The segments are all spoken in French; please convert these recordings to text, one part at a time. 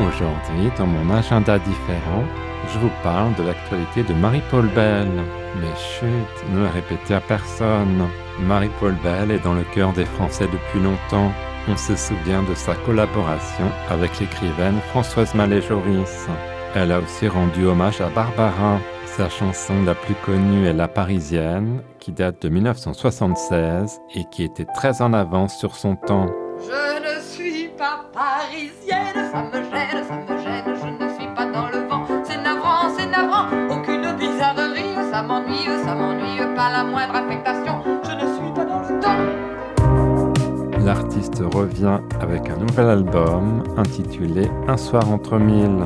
Aujourd'hui, dans mon agenda différent, je vous parle de l'actualité de Marie-Paul Bell. Mais chut, ne le répétez à personne. Marie-Paul Bell est dans le cœur des Français depuis longtemps. On se souvient de sa collaboration avec l'écrivaine Françoise Mallet-Joris. Elle a aussi rendu hommage à Barbara. Sa chanson la plus connue est La Parisienne, qui date de 1976 et qui était très en avance sur son temps. Je ne suis pas parisienne, ça me gêne, ça me gêne, je ne suis pas dans le vent. C'est navrant, c'est navrant, aucune bizarrerie, ça m'ennuie, ça m'ennuie, pas la moindre affectation. Je ne suis pas dans le temps. L'artiste revient avec un nouvel album intitulé Un soir entre mille.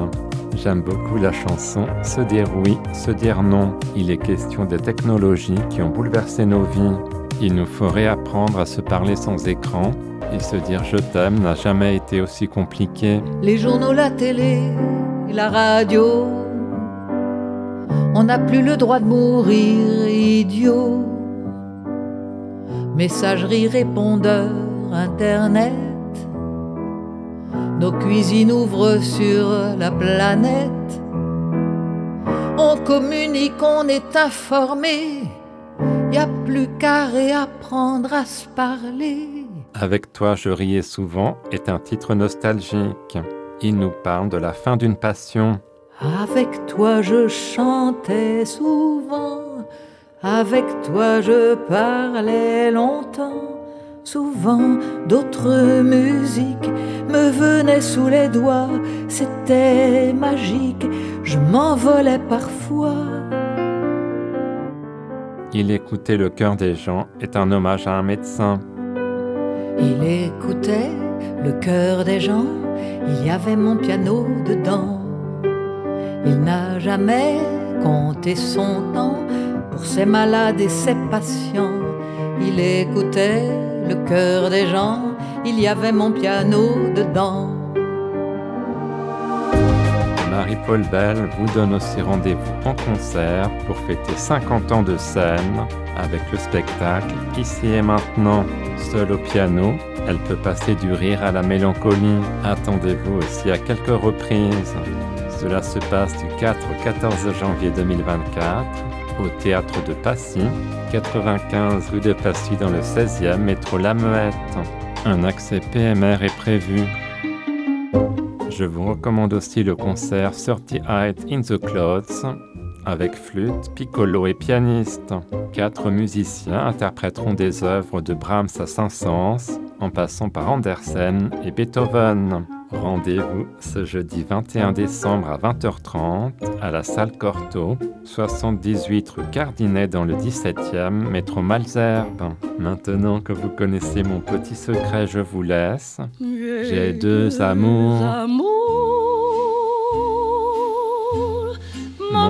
J'aime beaucoup la chanson Se dire oui, se dire non. Il est question des technologies qui ont bouleversé nos vies. Il nous faut réapprendre à se parler sans écran et se dire je t'aime n'a jamais été aussi compliqué. Les journaux, la télé, la radio, on n'a plus le droit de mourir idiot. Messagerie, répondeur, internet. Nos cuisines ouvrent sur la planète. On communique, on est informé. Y a plus qu'à réapprendre à se parler. Avec toi je riais souvent est un titre nostalgique. Il nous parle de la fin d'une passion. Avec toi je chantais souvent, avec toi je parlais longtemps. Souvent d'autres musiques me venaient sous les doigts, c'était magique, je m'envolais parfois. Il écoutait le cœur des gens est un hommage à un médecin. Il écoutait le cœur des gens, il y avait mon piano dedans. Il n'a jamais compté son temps pour ses malades et ses patients. Il écoutait le cœur des gens, il y avait mon piano dedans. Marie-Paul Bell vous donne aussi rendez-vous en concert pour fêter 50 ans de scène avec le spectacle Ici et maintenant. Seule au piano, elle peut passer du rire à la mélancolie. Attendez-vous aussi à quelques reprises. Cela se passe du 4 au 14 janvier 2024 au théâtre de Passy, 95 rue de Passy dans le 16e métro La Muette. Un accès PMR est prévu. Je vous recommande aussi le concert 30 Height in the Clouds avec flûte, piccolo et pianiste. Quatre musiciens interpréteront des œuvres de Brahms à Saint-Saëns en passant par Andersen et Beethoven. Rendez-vous ce jeudi 21 décembre à 20h30 à la salle Cortot, 78 rue Cardinet dans le 17e, métro Malzerbe. Maintenant que vous connaissez mon petit secret, je vous laisse. J'ai deux amours.